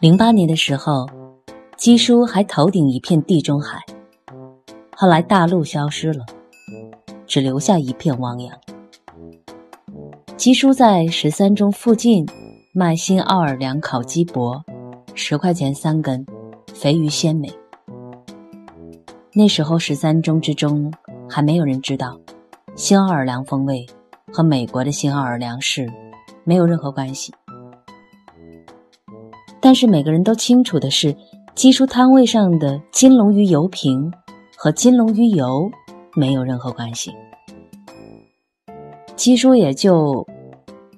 零八年的时候，鸡叔还头顶一片地中海，后来大陆消失了，只留下一片汪洋。鸡叔在十三中附近卖新奥尔良烤鸡脖，十块钱三根，肥鱼鲜美。那时候十三中之中还没有人知道，新奥尔良风味和美国的新奥尔良市没有任何关系。但是每个人都清楚的是，鸡叔摊位上的金龙鱼油瓶和金龙鱼油没有任何关系。鸡叔也就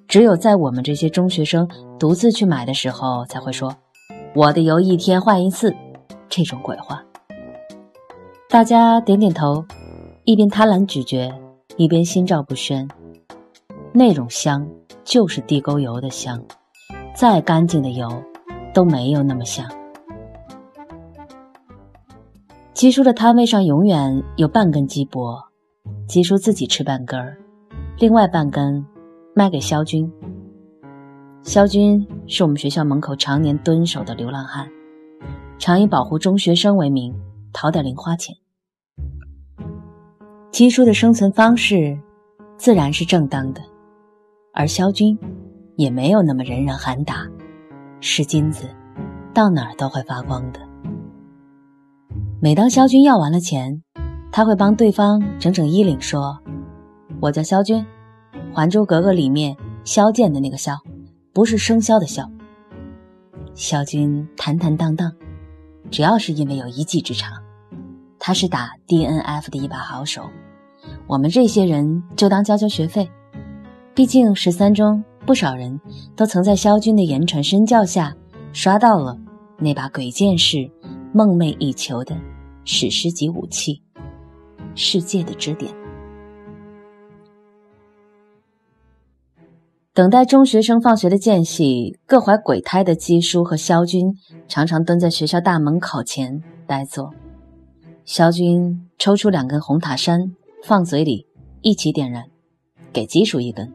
只有在我们这些中学生独自去买的时候才会说：“我的油一天换一次。”这种鬼话。大家点点头，一边贪婪咀嚼，一边心照不宣。那种香就是地沟油的香，再干净的油。都没有那么香。鸡叔的摊位上永远有半根鸡脖，鸡叔自己吃半根儿，另外半根卖给肖军。肖军是我们学校门口常年蹲守的流浪汉，常以保护中学生为名讨点零花钱。鸡叔的生存方式自然是正当的，而肖军也没有那么人人喊打。是金子，到哪儿都会发光的。每当肖军要完了钱，他会帮对方整整衣领，说：“我叫肖军，《还珠格格》里面萧剑的那个萧，不是生肖的肖。”肖军坦坦荡荡，只要是因为有一技之长，他是打 DNF 的一把好手。我们这些人就当交交学费，毕竟十三中。不少人都曾在萧军的言传身教下，刷到了那把鬼剑士梦寐以求的史诗级武器——世界的支点。等待中学生放学的间隙，各怀鬼胎的姬叔和萧军常常蹲在学校大门口前呆坐。萧军抽出两根红塔山，放嘴里一起点燃，给姬叔一根。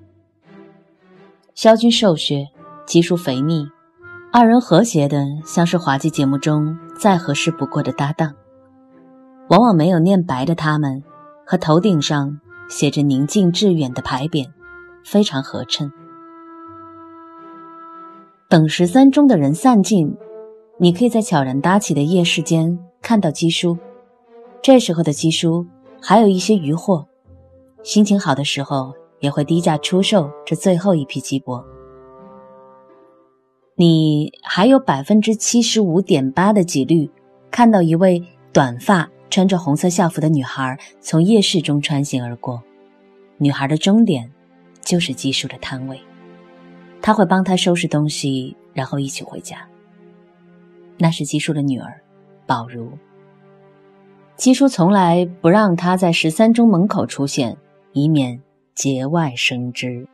萧军瘦削，姬叔肥腻，二人和谐的像是滑稽节目中再合适不过的搭档。往往没有念白的他们，和头顶上写着“宁静致远”的牌匾，非常合衬。等十三中的人散尽，你可以在悄然搭起的夜市间看到姬叔。这时候的姬叔还有一些余货，心情好的时候。也会低价出售这最后一批鸡脖。你还有百分之七十五点八的几率看到一位短发、穿着红色校服的女孩从夜市中穿行而过。女孩的终点就是基叔的摊位，他会帮她收拾东西，然后一起回家。那是基叔的女儿，宝如。基叔从来不让她在十三中门口出现，以免。节外生枝。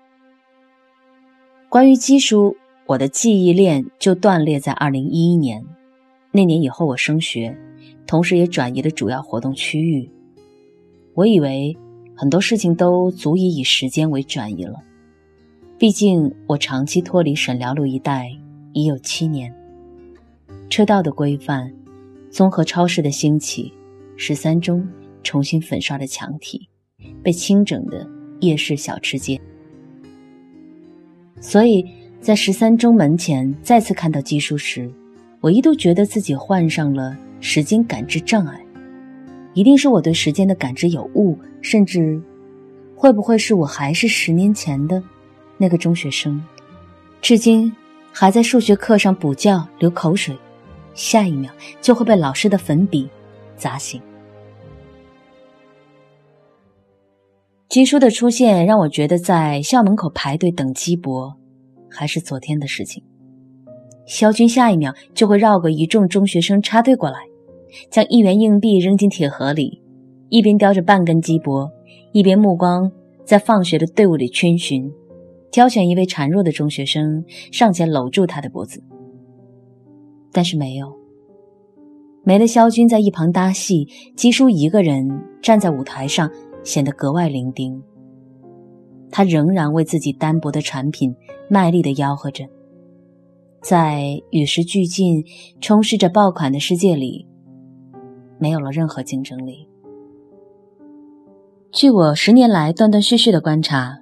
关于基叔，我的记忆链就断裂在二零一一年。那年以后，我升学，同时也转移了主要活动区域。我以为很多事情都足以以时间为转移了，毕竟我长期脱离沈辽路一带已有七年。车道的规范，综合超市的兴起，十三中重新粉刷了墙体，被清整的。夜市小吃街，所以在十三中门前再次看到基叔时，我一度觉得自己患上了时间感知障碍，一定是我对时间的感知有误，甚至会不会是我还是十年前的那个中学生，至今还在数学课上补觉流口水，下一秒就会被老师的粉笔砸醒。鸡叔的出现让我觉得，在校门口排队等鸡脖，还是昨天的事情。肖军下一秒就会绕过一众中学生插队过来，将一元硬币扔进铁盒里，一边叼着半根鸡脖，一边目光在放学的队伍里圈寻，挑选一位孱弱的中学生上前搂住他的脖子。但是没有，没了肖军在一旁搭戏，鸡叔一个人站在舞台上。显得格外伶仃。他仍然为自己单薄的产品卖力的吆喝着。在与时俱进、充斥着爆款的世界里，没有了任何竞争力。据我十年来断断续续的观察，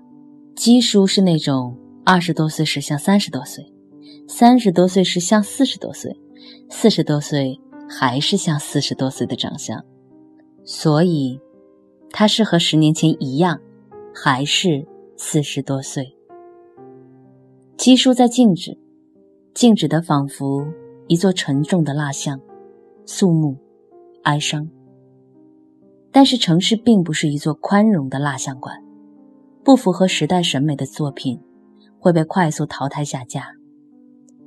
基叔是那种二十多岁时像三十多岁，三十多岁时像四十多岁，四十多岁还是像四十多岁的长相，所以，他是和十年前一样，还是四十多岁。基叔在静止。静止的，仿佛一座沉重的蜡像，肃穆、哀伤。但是城市并不是一座宽容的蜡像馆，不符合时代审美的作品会被快速淘汰下架。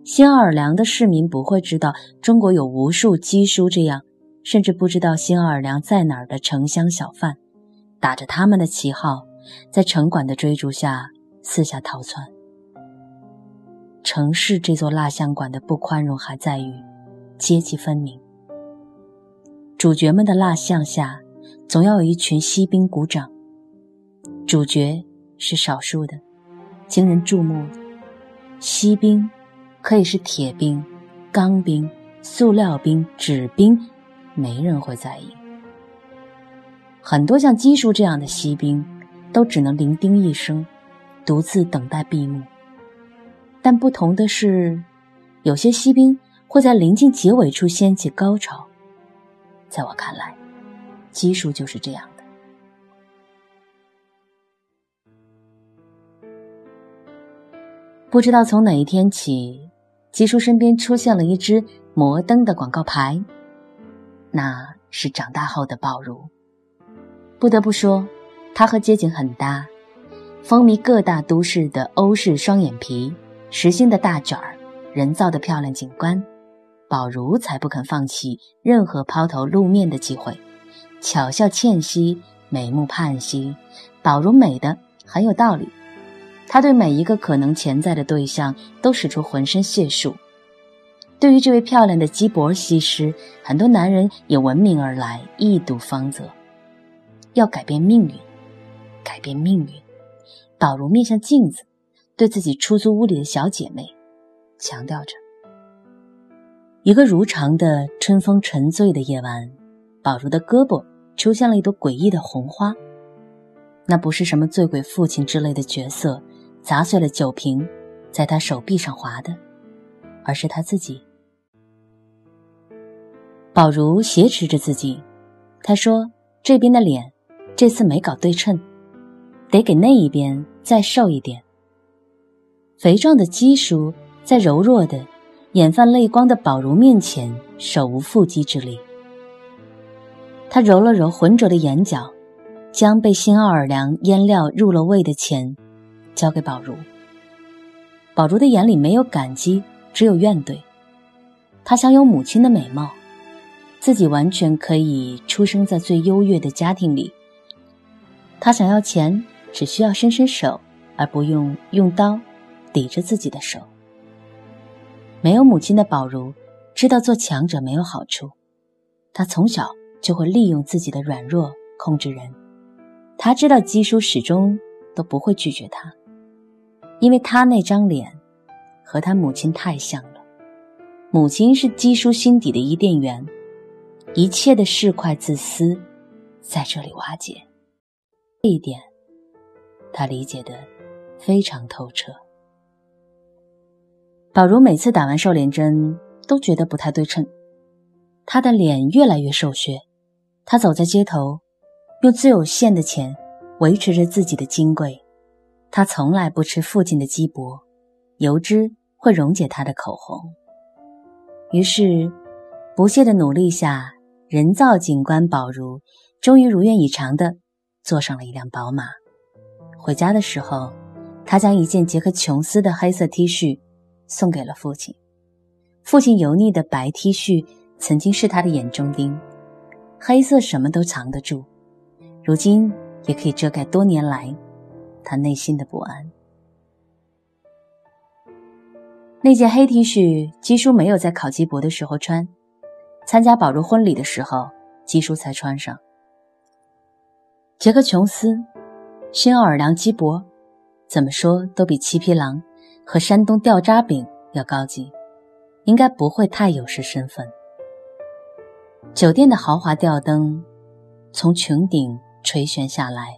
新奥尔良的市民不会知道中国有无数基叔这样，甚至不知道新奥尔良在哪儿的城乡小贩，打着他们的旗号，在城管的追逐下四下逃窜。城市这座蜡像馆的不宽容还在于阶级分明。主角们的蜡像下，总要有一群锡兵鼓掌。主角是少数的，惊人注目。锡兵可以是铁兵、钢兵、塑料兵、纸兵，没人会在意。很多像基叔这样的锡兵，都只能伶仃一声，独自等待闭幕。但不同的是，有些锡兵会在临近结尾处掀起高潮。在我看来，基叔就是这样的。不知道从哪一天起，基叔身边出现了一只摩登的广告牌，那是长大后的宝如。不得不说，他和街景很搭，风靡各大都市的欧式双眼皮。实心的大卷儿，人造的漂亮景观，宝如才不肯放弃任何抛头露面的机会。巧笑倩兮，美目盼兮，宝如美的很有道理。他对每一个可能潜在的对象都使出浑身解数。对于这位漂亮的基博西施，很多男人也闻名而来，一睹芳泽。要改变命运，改变命运。宝如面向镜子。对自己出租屋里的小姐妹强调着。一个如常的春风沉醉的夜晚，宝如的胳膊出现了一朵诡异的红花。那不是什么醉鬼父亲之类的角色砸碎了酒瓶，在他手臂上划的，而是他自己。宝如挟持着自己，他说：“这边的脸这次没搞对称，得给那一边再瘦一点。”肥壮的基叔在柔弱的、眼泛泪光的宝如面前手无缚鸡之力。他揉了揉浑浊的眼角，将被新奥尔良腌料入了味的钱交给宝如。宝如的眼里没有感激，只有怨怼。他享有母亲的美貌，自己完全可以出生在最优越的家庭里。他想要钱，只需要伸伸手，而不用用刀。抵着自己的手。没有母亲的宝如，知道做强者没有好处。他从小就会利用自己的软弱控制人。他知道基叔始终都不会拒绝他，因为他那张脸和他母亲太像了。母亲是基叔心底的伊甸园，一切的市侩自私在这里瓦解。这一点，他理解的非常透彻。宝如每次打完瘦脸针都觉得不太对称，她的脸越来越瘦削。她走在街头，用最有限的钱维持着自己的金贵。她从来不吃父亲的鸡脖，油脂会溶解她的口红。于是，不懈的努力下，人造景观宝如终于如愿以偿的坐上了一辆宝马。回家的时候，他将一件杰克琼斯的黑色 T 恤。送给了父亲。父亲油腻的白 T 恤曾经是他的眼中钉，黑色什么都藏得住，如今也可以遮盖多年来他内心的不安。那件黑 T 恤，基叔没有在考基博的时候穿，参加宝如婚礼的时候，基叔才穿上。杰克琼斯、新奥尔良鸡脖，怎么说都比七匹狼。和山东掉渣饼要高级。应该不会太有失身份。酒店的豪华吊灯从穹顶垂悬下来，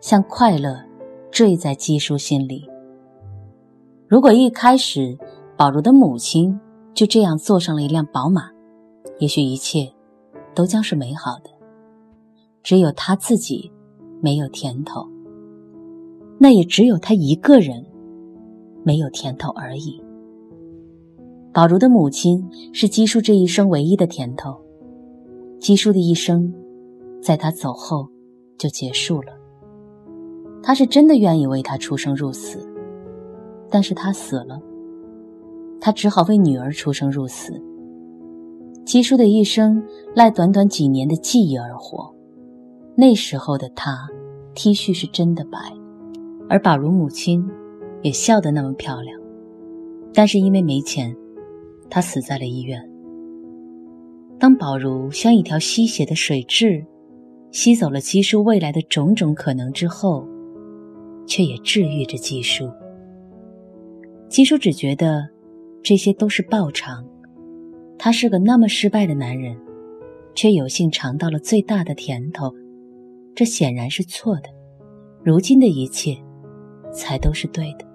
像快乐坠在姬叔心里。如果一开始保罗的母亲就这样坐上了一辆宝马，也许一切都将是美好的。只有他自己没有甜头，那也只有他一个人没有甜头而已。宝如的母亲是姬叔这一生唯一的甜头，姬叔的一生在他走后就结束了。他是真的愿意为他出生入死，但是他死了，他只好为女儿出生入死。姬叔的一生赖短短几年的记忆而活。那时候的他，T 恤是真的白，而宝如母亲也笑得那么漂亮。但是因为没钱，他死在了医院。当宝如像一条吸血的水蛭，吸走了姬叔未来的种种可能之后，却也治愈着姬叔。姬叔只觉得这些都是报偿，他是个那么失败的男人，却有幸尝到了最大的甜头。这显然是错的，如今的一切才都是对的。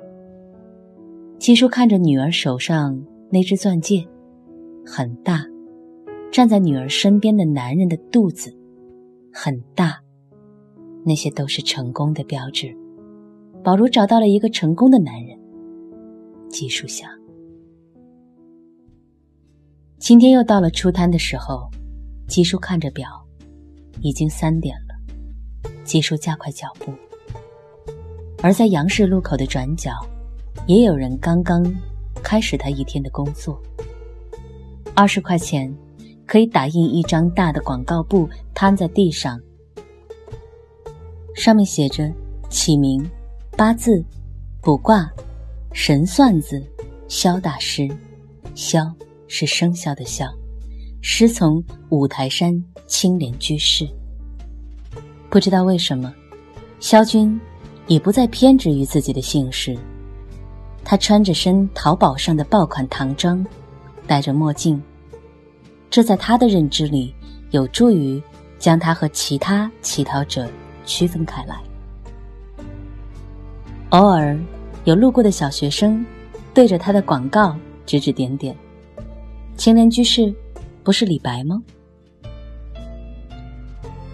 七叔看着女儿手上那只钻戒，很大；站在女儿身边的男人的肚子，很大。那些都是成功的标志。宝如找到了一个成功的男人。季叔想，今天又到了出摊的时候。七叔看着表，已经三点了。季叔加快脚步，而在杨氏路口的转角，也有人刚刚开始他一天的工作。二十块钱可以打印一张大的广告布，摊在地上，上面写着起名、八字、卜卦、神算子、萧大师。萧是生肖的萧，师从五台山青莲居士。不知道为什么，萧军已不再偏执于自己的姓氏。他穿着身淘宝上的爆款唐装，戴着墨镜，这在他的认知里有助于将他和其他乞讨者区分开来。偶尔有路过的小学生对着他的广告指指点点：“青莲居士，不是李白吗？”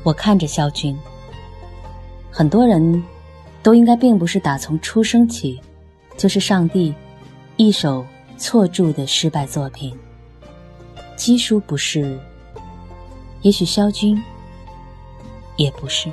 我看着萧军。很多人都应该并不是打从出生起就是上帝一手错铸的失败作品。基叔不是，也许萧军也不是。